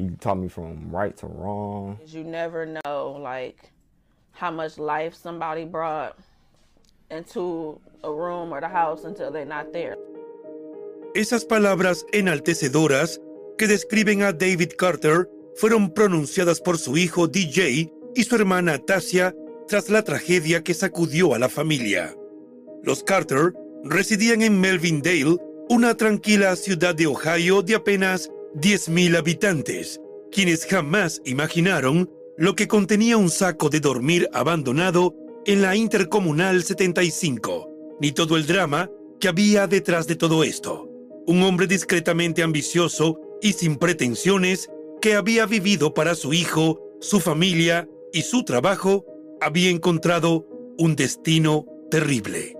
He taught me from right to wrong. You never know, like, how much life somebody brought into a room or the house until they're not there. Esas palabras enaltecedoras que describen a David Carter fueron pronunciadas por su hijo DJ y su hermana Tasia tras la tragedia que sacudió a la familia. Los Carter residían en Melvindale, una tranquila ciudad de Ohio de apenas 10.000 habitantes, quienes jamás imaginaron lo que contenía un saco de dormir abandonado en la Intercomunal 75, ni todo el drama que había detrás de todo esto. Un hombre discretamente ambicioso y sin pretensiones que había vivido para su hijo, su familia y su trabajo, había encontrado un destino terrible.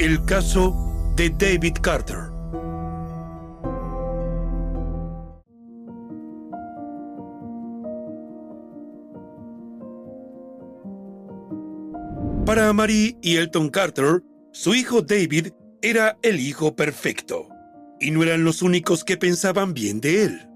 El caso de David Carter. Para Marie y Elton Carter, su hijo David era el hijo perfecto, y no eran los únicos que pensaban bien de él.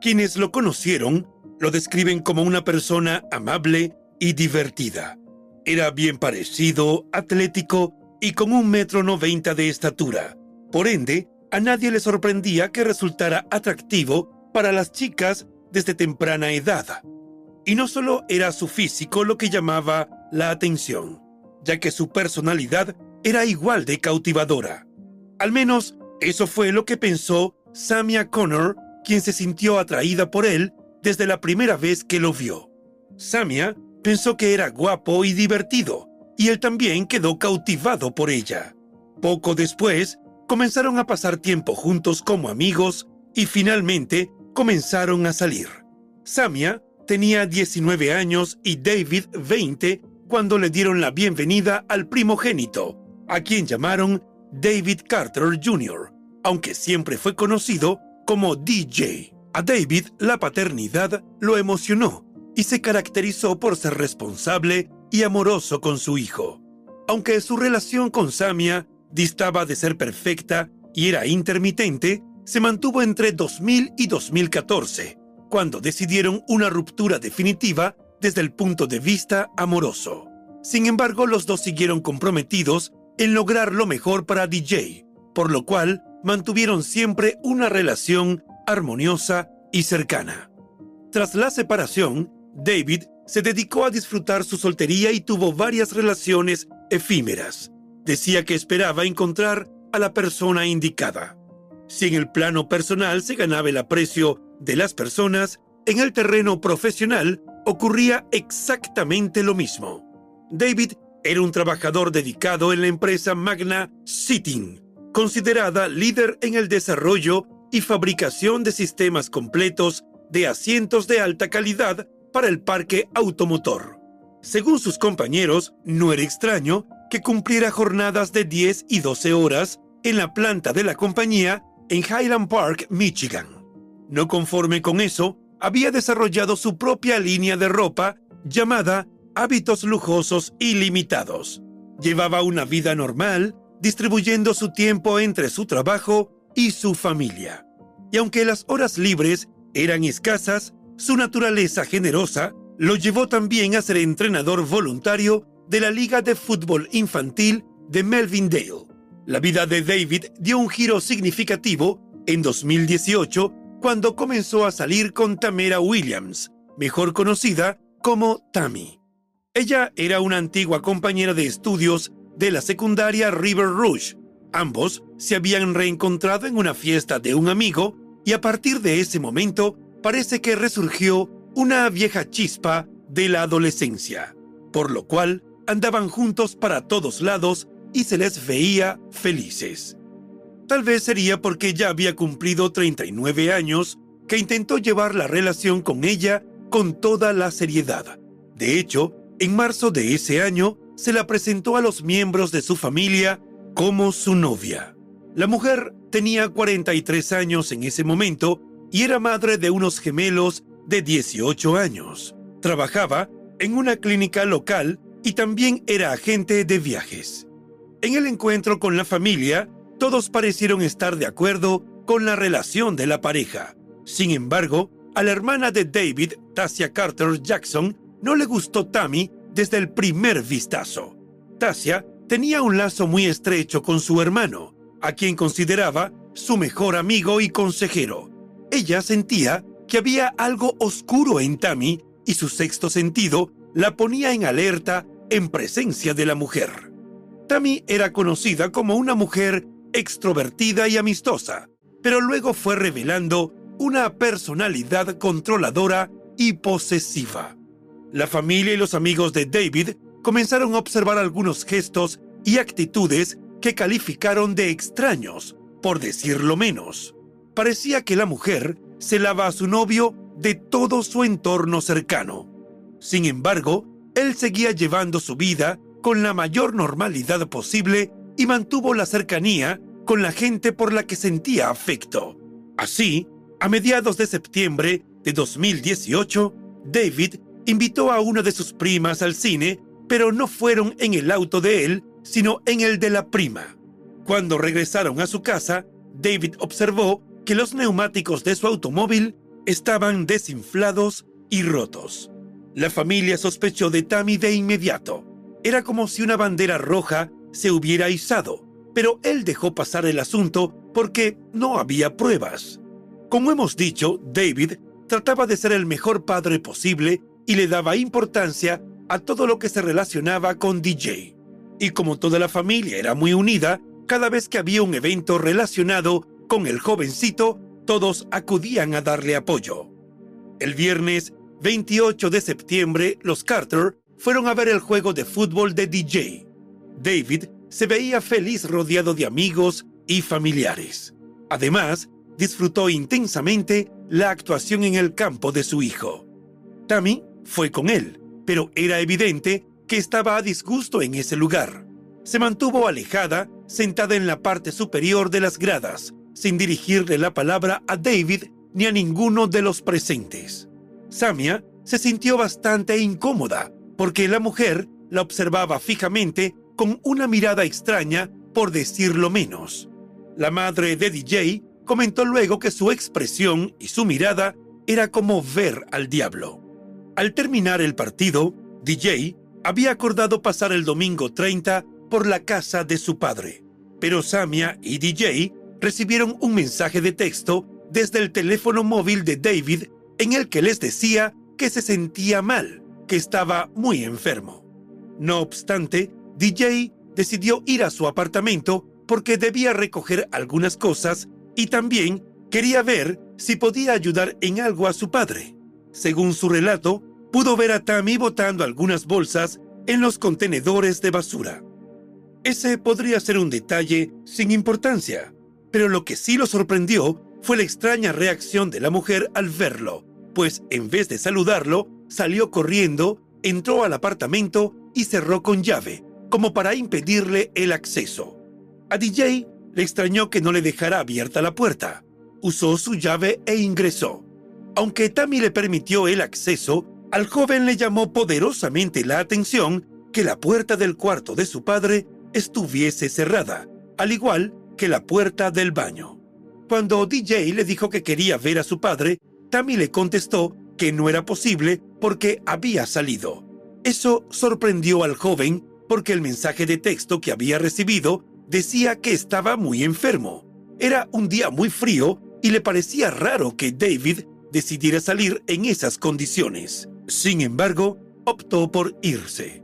Quienes lo conocieron lo describen como una persona amable y divertida. Era bien parecido, atlético y con un metro noventa de estatura. Por ende, a nadie le sorprendía que resultara atractivo para las chicas desde temprana edad. Y no solo era su físico lo que llamaba la atención, ya que su personalidad era igual de cautivadora. Al menos eso fue lo que pensó Samia Connor, quien se sintió atraída por él desde la primera vez que lo vio. Samia pensó que era guapo y divertido, y él también quedó cautivado por ella. Poco después, comenzaron a pasar tiempo juntos como amigos y finalmente comenzaron a salir. Samia tenía 19 años y David 20 cuando le dieron la bienvenida al primogénito, a quien llamaron David Carter Jr., aunque siempre fue conocido como DJ. A David la paternidad lo emocionó y se caracterizó por ser responsable y amoroso con su hijo. Aunque su relación con Samia distaba de ser perfecta y era intermitente, se mantuvo entre 2000 y 2014, cuando decidieron una ruptura definitiva desde el punto de vista amoroso. Sin embargo, los dos siguieron comprometidos en lograr lo mejor para DJ, por lo cual mantuvieron siempre una relación armoniosa y cercana. Tras la separación, David se dedicó a disfrutar su soltería y tuvo varias relaciones efímeras. Decía que esperaba encontrar a la persona indicada. Si en el plano personal se ganaba el aprecio de las personas, en el terreno profesional ocurría exactamente lo mismo. David era un trabajador dedicado en la empresa Magna Sitting, considerada líder en el desarrollo y fabricación de sistemas completos de asientos de alta calidad para el parque automotor. Según sus compañeros, no era extraño que cumpliera jornadas de 10 y 12 horas en la planta de la compañía en Highland Park, Michigan. No conforme con eso, había desarrollado su propia línea de ropa llamada Hábitos Lujosos Ilimitados. Llevaba una vida normal, distribuyendo su tiempo entre su trabajo y su familia. Y aunque las horas libres eran escasas, su naturaleza generosa lo llevó también a ser entrenador voluntario de la Liga de Fútbol Infantil de Melvindale. La vida de David dio un giro significativo en 2018 cuando comenzó a salir con Tamara Williams, mejor conocida como Tammy. Ella era una antigua compañera de estudios de la secundaria River Rouge. Ambos se habían reencontrado en una fiesta de un amigo y a partir de ese momento parece que resurgió una vieja chispa de la adolescencia, por lo cual andaban juntos para todos lados y se les veía felices. Tal vez sería porque ya había cumplido 39 años que intentó llevar la relación con ella con toda la seriedad. De hecho, en marzo de ese año se la presentó a los miembros de su familia como su novia. La mujer tenía 43 años en ese momento y era madre de unos gemelos de 18 años. Trabajaba en una clínica local y también era agente de viajes. En el encuentro con la familia, todos parecieron estar de acuerdo con la relación de la pareja. Sin embargo, a la hermana de David, Tasia Carter Jackson, no le gustó Tammy desde el primer vistazo. Tasia tenía un lazo muy estrecho con su hermano, a quien consideraba su mejor amigo y consejero. Ella sentía que había algo oscuro en Tammy y su sexto sentido la ponía en alerta en presencia de la mujer. Tammy era conocida como una mujer extrovertida y amistosa, pero luego fue revelando una personalidad controladora y posesiva. La familia y los amigos de David comenzaron a observar algunos gestos y actitudes que calificaron de extraños, por decirlo menos. Parecía que la mujer celaba a su novio de todo su entorno cercano. Sin embargo, él seguía llevando su vida con la mayor normalidad posible y mantuvo la cercanía con la gente por la que sentía afecto. Así, a mediados de septiembre de 2018, David invitó a una de sus primas al cine, pero no fueron en el auto de él, sino en el de la prima. Cuando regresaron a su casa, David observó que los neumáticos de su automóvil estaban desinflados y rotos. La familia sospechó de Tammy de inmediato. Era como si una bandera roja se hubiera izado, pero él dejó pasar el asunto porque no había pruebas. Como hemos dicho, David trataba de ser el mejor padre posible y le daba importancia a todo lo que se relacionaba con DJ. Y como toda la familia era muy unida, cada vez que había un evento relacionado con el jovencito, todos acudían a darle apoyo. El viernes 28 de septiembre, los Carter fueron a ver el juego de fútbol de DJ. David se veía feliz rodeado de amigos y familiares. Además, disfrutó intensamente la actuación en el campo de su hijo. Tammy fue con él, pero era evidente que estaba a disgusto en ese lugar. Se mantuvo alejada, sentada en la parte superior de las gradas, sin dirigirle la palabra a David ni a ninguno de los presentes. Samia se sintió bastante incómoda porque la mujer la observaba fijamente con una mirada extraña, por decirlo menos. La madre de DJ comentó luego que su expresión y su mirada era como ver al diablo. Al terminar el partido, DJ había acordado pasar el domingo 30 por la casa de su padre, pero Samia y DJ recibieron un mensaje de texto desde el teléfono móvil de David en el que les decía que se sentía mal, que estaba muy enfermo. No obstante, DJ decidió ir a su apartamento porque debía recoger algunas cosas y también quería ver si podía ayudar en algo a su padre. Según su relato, pudo ver a Tammy botando algunas bolsas en los contenedores de basura. Ese podría ser un detalle sin importancia, pero lo que sí lo sorprendió fue la extraña reacción de la mujer al verlo, pues en vez de saludarlo, salió corriendo, entró al apartamento y cerró con llave, como para impedirle el acceso. A DJ le extrañó que no le dejara abierta la puerta. Usó su llave e ingresó. Aunque Tammy le permitió el acceso, al joven le llamó poderosamente la atención que la puerta del cuarto de su padre estuviese cerrada, al igual la puerta del baño. Cuando DJ le dijo que quería ver a su padre, Tammy le contestó que no era posible porque había salido. Eso sorprendió al joven porque el mensaje de texto que había recibido decía que estaba muy enfermo. Era un día muy frío y le parecía raro que David decidiera salir en esas condiciones. Sin embargo, optó por irse.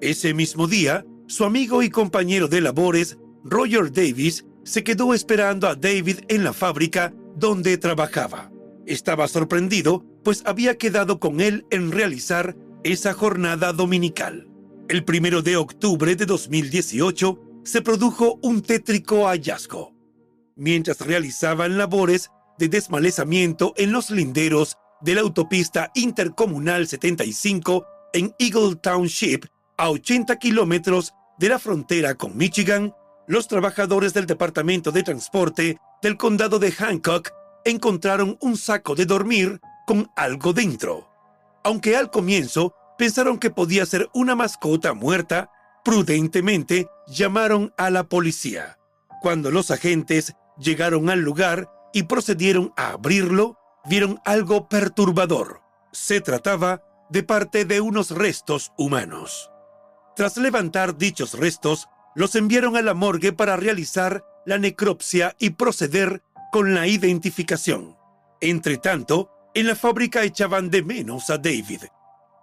Ese mismo día, su amigo y compañero de labores, Roger Davis, se quedó esperando a David en la fábrica donde trabajaba. Estaba sorprendido, pues había quedado con él en realizar esa jornada dominical. El primero de octubre de 2018 se produjo un tétrico hallazgo. Mientras realizaban labores de desmalezamiento en los linderos de la autopista intercomunal 75 en Eagle Township, a 80 kilómetros de la frontera con Michigan, los trabajadores del Departamento de Transporte del condado de Hancock encontraron un saco de dormir con algo dentro. Aunque al comienzo pensaron que podía ser una mascota muerta, prudentemente llamaron a la policía. Cuando los agentes llegaron al lugar y procedieron a abrirlo, vieron algo perturbador. Se trataba de parte de unos restos humanos. Tras levantar dichos restos, los enviaron a la morgue para realizar la necropsia y proceder con la identificación. Entre tanto, en la fábrica echaban de menos a David.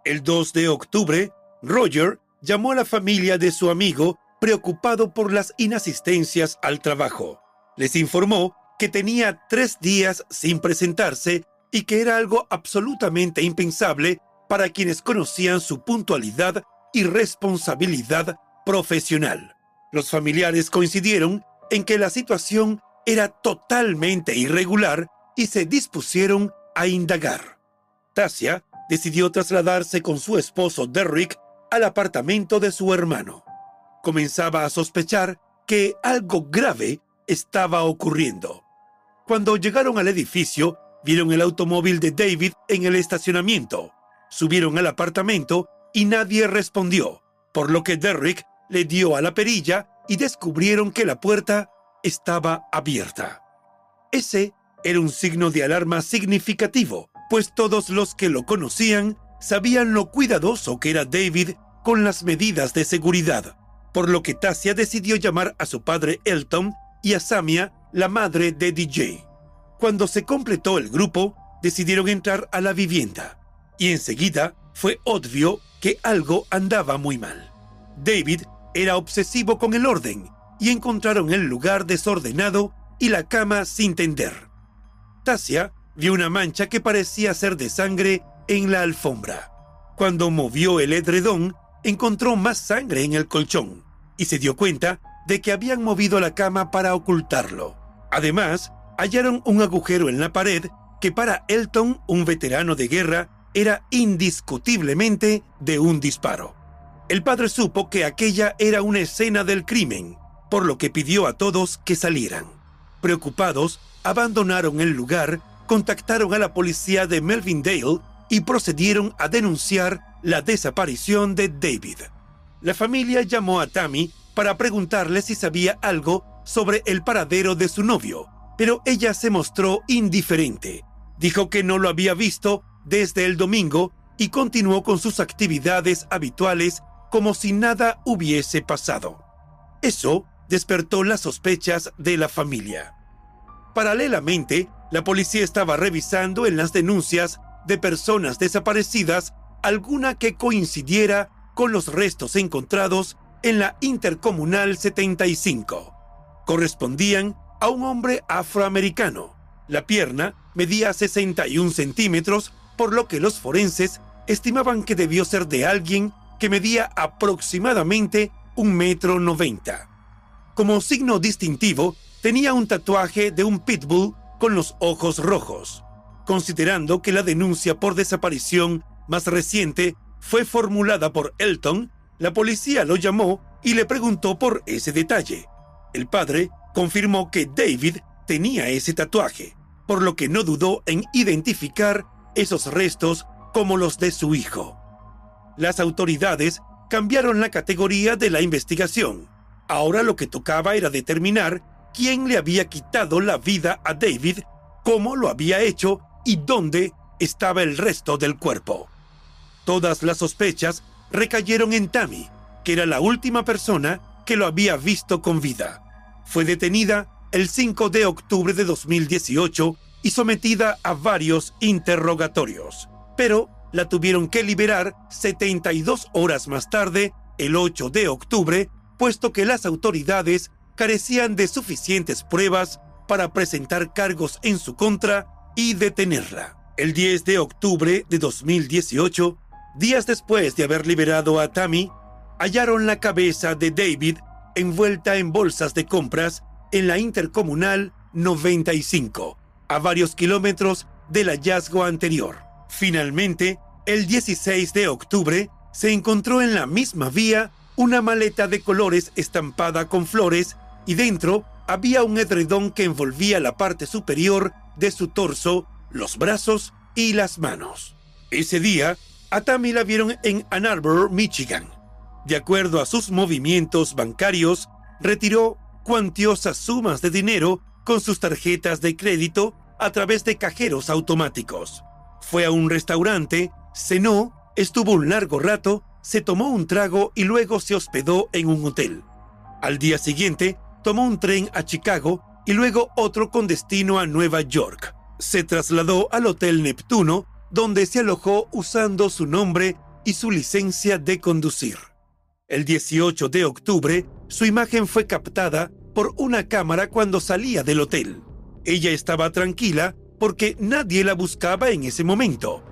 El 2 de octubre, Roger llamó a la familia de su amigo preocupado por las inasistencias al trabajo. Les informó que tenía tres días sin presentarse y que era algo absolutamente impensable para quienes conocían su puntualidad y responsabilidad profesional. Los familiares coincidieron en que la situación era totalmente irregular y se dispusieron a indagar. Tasia decidió trasladarse con su esposo Derrick al apartamento de su hermano. Comenzaba a sospechar que algo grave estaba ocurriendo. Cuando llegaron al edificio, vieron el automóvil de David en el estacionamiento. Subieron al apartamento y nadie respondió, por lo que Derrick le dio a la perilla y descubrieron que la puerta estaba abierta. Ese era un signo de alarma significativo, pues todos los que lo conocían sabían lo cuidadoso que era David con las medidas de seguridad, por lo que Tasia decidió llamar a su padre Elton y a Samia, la madre de DJ. Cuando se completó el grupo, decidieron entrar a la vivienda y enseguida fue obvio que algo andaba muy mal. David era obsesivo con el orden y encontraron el lugar desordenado y la cama sin tender. Tasia vio una mancha que parecía ser de sangre en la alfombra. Cuando movió el edredón, encontró más sangre en el colchón y se dio cuenta de que habían movido la cama para ocultarlo. Además, hallaron un agujero en la pared que para Elton, un veterano de guerra, era indiscutiblemente de un disparo. El padre supo que aquella era una escena del crimen, por lo que pidió a todos que salieran. Preocupados, abandonaron el lugar, contactaron a la policía de Melvindale y procedieron a denunciar la desaparición de David. La familia llamó a Tammy para preguntarle si sabía algo sobre el paradero de su novio, pero ella se mostró indiferente. Dijo que no lo había visto desde el domingo y continuó con sus actividades habituales como si nada hubiese pasado. Eso despertó las sospechas de la familia. Paralelamente, la policía estaba revisando en las denuncias de personas desaparecidas alguna que coincidiera con los restos encontrados en la Intercomunal 75. correspondían a un hombre afroamericano. La pierna medía 61 centímetros, por lo que los forenses estimaban que debió ser de alguien que medía aproximadamente un metro noventa. Como signo distintivo, tenía un tatuaje de un pitbull con los ojos rojos. Considerando que la denuncia por desaparición más reciente fue formulada por Elton, la policía lo llamó y le preguntó por ese detalle. El padre confirmó que David tenía ese tatuaje, por lo que no dudó en identificar esos restos como los de su hijo. Las autoridades cambiaron la categoría de la investigación. Ahora lo que tocaba era determinar quién le había quitado la vida a David, cómo lo había hecho y dónde estaba el resto del cuerpo. Todas las sospechas recayeron en Tammy, que era la última persona que lo había visto con vida. Fue detenida el 5 de octubre de 2018 y sometida a varios interrogatorios, pero la tuvieron que liberar 72 horas más tarde, el 8 de octubre, puesto que las autoridades carecían de suficientes pruebas para presentar cargos en su contra y detenerla. El 10 de octubre de 2018, días después de haber liberado a Tammy, hallaron la cabeza de David envuelta en bolsas de compras en la intercomunal 95, a varios kilómetros del hallazgo anterior. Finalmente, el 16 de octubre, se encontró en la misma vía una maleta de colores estampada con flores y dentro había un edredón que envolvía la parte superior de su torso, los brazos y las manos. Ese día, a Tammy la vieron en Ann Arbor, Michigan. De acuerdo a sus movimientos bancarios, retiró cuantiosas sumas de dinero con sus tarjetas de crédito a través de cajeros automáticos. Fue a un restaurante, cenó, estuvo un largo rato, se tomó un trago y luego se hospedó en un hotel. Al día siguiente, tomó un tren a Chicago y luego otro con destino a Nueva York. Se trasladó al Hotel Neptuno, donde se alojó usando su nombre y su licencia de conducir. El 18 de octubre, su imagen fue captada por una cámara cuando salía del hotel. Ella estaba tranquila porque nadie la buscaba en ese momento.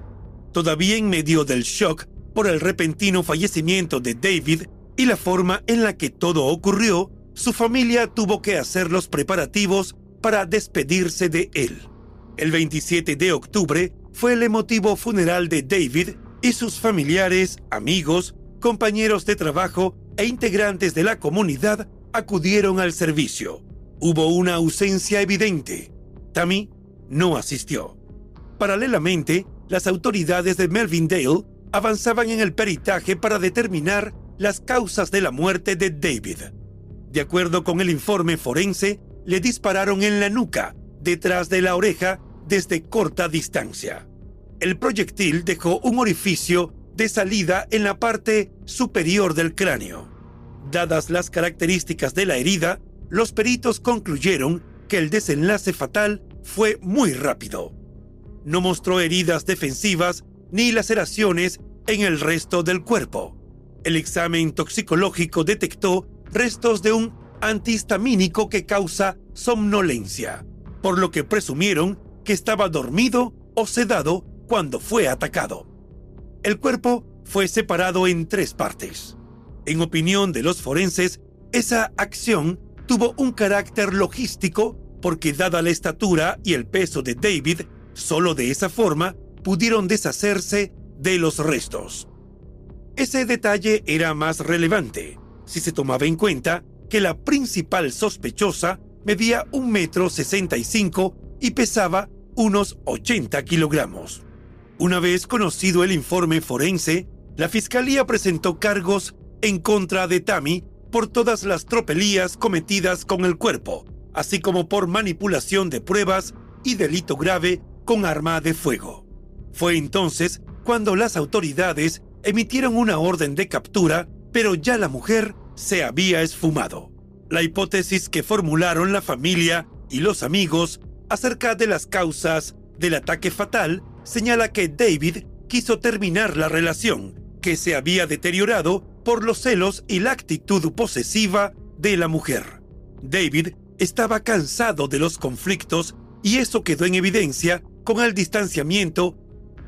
Todavía en medio del shock por el repentino fallecimiento de David y la forma en la que todo ocurrió, su familia tuvo que hacer los preparativos para despedirse de él. El 27 de octubre fue el emotivo funeral de David y sus familiares, amigos, compañeros de trabajo e integrantes de la comunidad acudieron al servicio. Hubo una ausencia evidente. Tammy no asistió. Paralelamente, las autoridades de Melvindale avanzaban en el peritaje para determinar las causas de la muerte de David. De acuerdo con el informe forense, le dispararon en la nuca, detrás de la oreja, desde corta distancia. El proyectil dejó un orificio de salida en la parte superior del cráneo. Dadas las características de la herida, los peritos concluyeron que el desenlace fatal fue muy rápido. No mostró heridas defensivas ni laceraciones en el resto del cuerpo. El examen toxicológico detectó restos de un antihistamínico que causa somnolencia, por lo que presumieron que estaba dormido o sedado cuando fue atacado. El cuerpo fue separado en tres partes. En opinión de los forenses, esa acción tuvo un carácter logístico porque dada la estatura y el peso de David, solo de esa forma pudieron deshacerse de los restos. Ese detalle era más relevante si se tomaba en cuenta que la principal sospechosa medía un metro sesenta y cinco y pesaba unos 80 kilogramos. Una vez conocido el informe forense, la fiscalía presentó cargos en contra de Tammy por todas las tropelías cometidas con el cuerpo, así como por manipulación de pruebas y delito grave con arma de fuego. Fue entonces cuando las autoridades emitieron una orden de captura, pero ya la mujer se había esfumado. La hipótesis que formularon la familia y los amigos acerca de las causas del ataque fatal señala que David quiso terminar la relación, que se había deteriorado por los celos y la actitud posesiva de la mujer. David estaba cansado de los conflictos y eso quedó en evidencia con el distanciamiento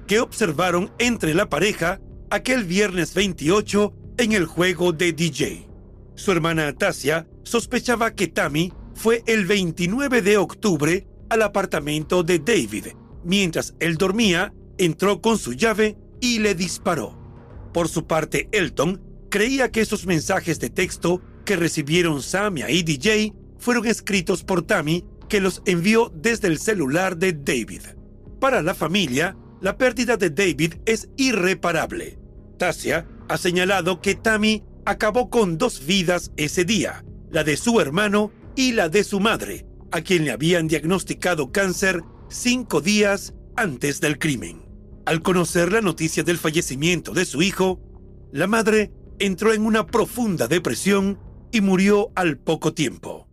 que observaron entre la pareja aquel viernes 28 en el juego de DJ. Su hermana Tasia sospechaba que Tammy fue el 29 de octubre al apartamento de David. Mientras él dormía, entró con su llave y le disparó. Por su parte, Elton creía que esos mensajes de texto que recibieron Samia y DJ fueron escritos por Tammy, que los envió desde el celular de David. Para la familia, la pérdida de David es irreparable. Tasia ha señalado que Tammy acabó con dos vidas ese día, la de su hermano y la de su madre, a quien le habían diagnosticado cáncer cinco días antes del crimen. Al conocer la noticia del fallecimiento de su hijo, la madre entró en una profunda depresión y murió al poco tiempo.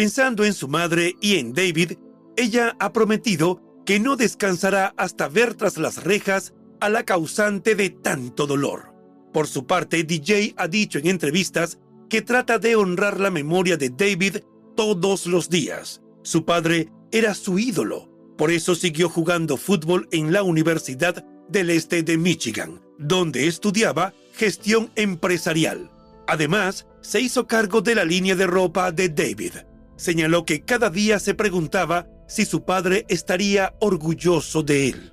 Pensando en su madre y en David, ella ha prometido que no descansará hasta ver tras las rejas a la causante de tanto dolor. Por su parte, DJ ha dicho en entrevistas que trata de honrar la memoria de David todos los días. Su padre era su ídolo, por eso siguió jugando fútbol en la Universidad del Este de Michigan, donde estudiaba gestión empresarial. Además, se hizo cargo de la línea de ropa de David. Señaló que cada día se preguntaba si su padre estaría orgulloso de él.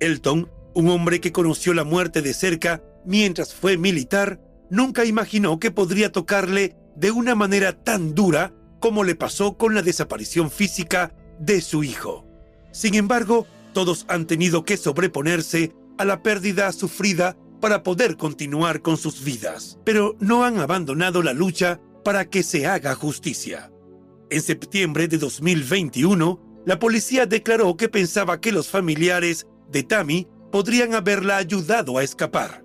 Elton, un hombre que conoció la muerte de cerca mientras fue militar, nunca imaginó que podría tocarle de una manera tan dura como le pasó con la desaparición física de su hijo. Sin embargo, todos han tenido que sobreponerse a la pérdida sufrida para poder continuar con sus vidas, pero no han abandonado la lucha para que se haga justicia. En septiembre de 2021, la policía declaró que pensaba que los familiares de Tammy podrían haberla ayudado a escapar.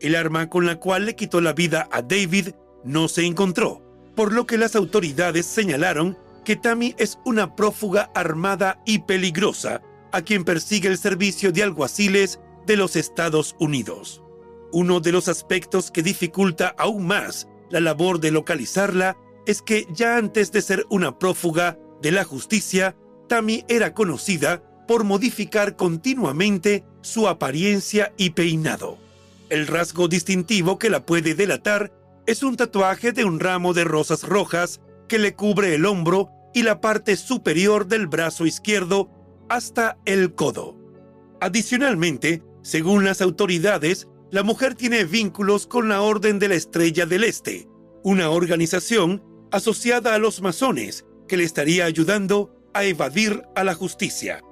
El arma con la cual le quitó la vida a David no se encontró, por lo que las autoridades señalaron que Tammy es una prófuga armada y peligrosa a quien persigue el servicio de alguaciles de los Estados Unidos. Uno de los aspectos que dificulta aún más la labor de localizarla es que ya antes de ser una prófuga de la justicia, Tammy era conocida por modificar continuamente su apariencia y peinado. El rasgo distintivo que la puede delatar es un tatuaje de un ramo de rosas rojas que le cubre el hombro y la parte superior del brazo izquierdo hasta el codo. Adicionalmente, según las autoridades, la mujer tiene vínculos con la Orden de la Estrella del Este, una organización asociada a los masones que le estaría ayudando a evadir a la justicia.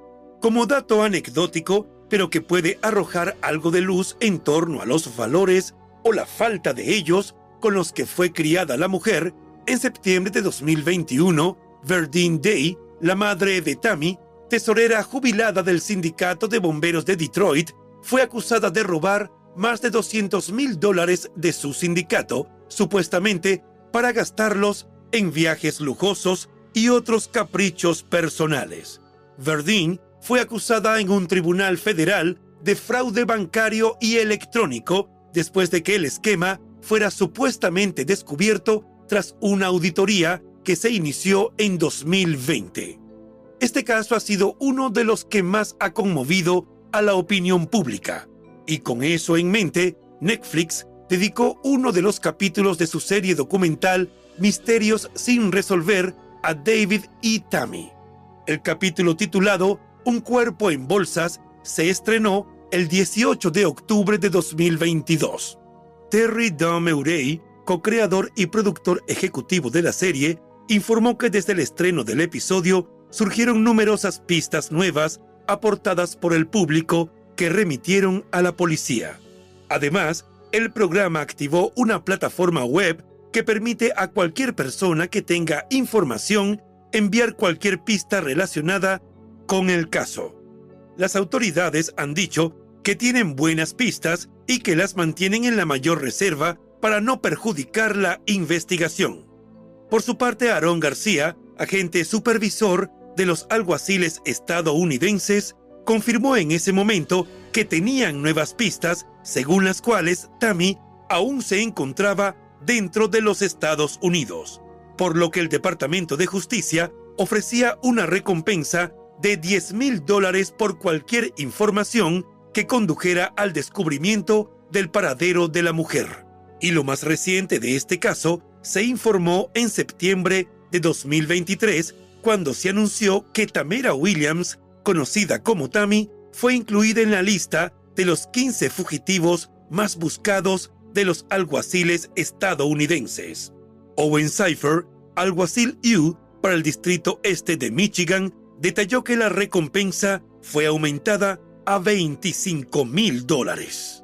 Como dato anecdótico, pero que puede arrojar algo de luz en torno a los valores o la falta de ellos con los que fue criada la mujer, en septiembre de 2021, Verdine Day, la madre de Tammy, tesorera jubilada del Sindicato de Bomberos de Detroit, fue acusada de robar más de 200 mil dólares de su sindicato, supuestamente para gastarlos en viajes lujosos y otros caprichos personales. Verdine fue acusada en un tribunal federal de fraude bancario y electrónico después de que el esquema fuera supuestamente descubierto tras una auditoría que se inició en 2020. Este caso ha sido uno de los que más ha conmovido a la opinión pública. Y con eso en mente, Netflix dedicó uno de los capítulos de su serie documental Misterios sin resolver a David y Tammy. El capítulo titulado Un cuerpo en bolsas se estrenó el 18 de octubre de 2022. Terry Daumeuray, co-creador y productor ejecutivo de la serie, informó que desde el estreno del episodio surgieron numerosas pistas nuevas aportadas por el público que remitieron a la policía. Además, el programa activó una plataforma web que permite a cualquier persona que tenga información enviar cualquier pista relacionada con el caso. Las autoridades han dicho que tienen buenas pistas y que las mantienen en la mayor reserva para no perjudicar la investigación. Por su parte, Aaron García, agente supervisor de los alguaciles estadounidenses, confirmó en ese momento que tenían nuevas pistas según las cuales Tammy aún se encontraba dentro de los Estados Unidos. por lo que el Departamento de Justicia ofrecía una recompensa de 10 mil dólares por cualquier información que condujera al descubrimiento del paradero de la mujer. Y lo más reciente de este caso se informó en septiembre de 2023 cuando se anunció que Tamara Williams, conocida como Tammy, fue incluida en la lista de los 15 fugitivos más buscados de los alguaciles estadounidenses. Owen Cypher, alguacil U para el distrito este de Michigan, detalló que la recompensa fue aumentada a 25 mil dólares.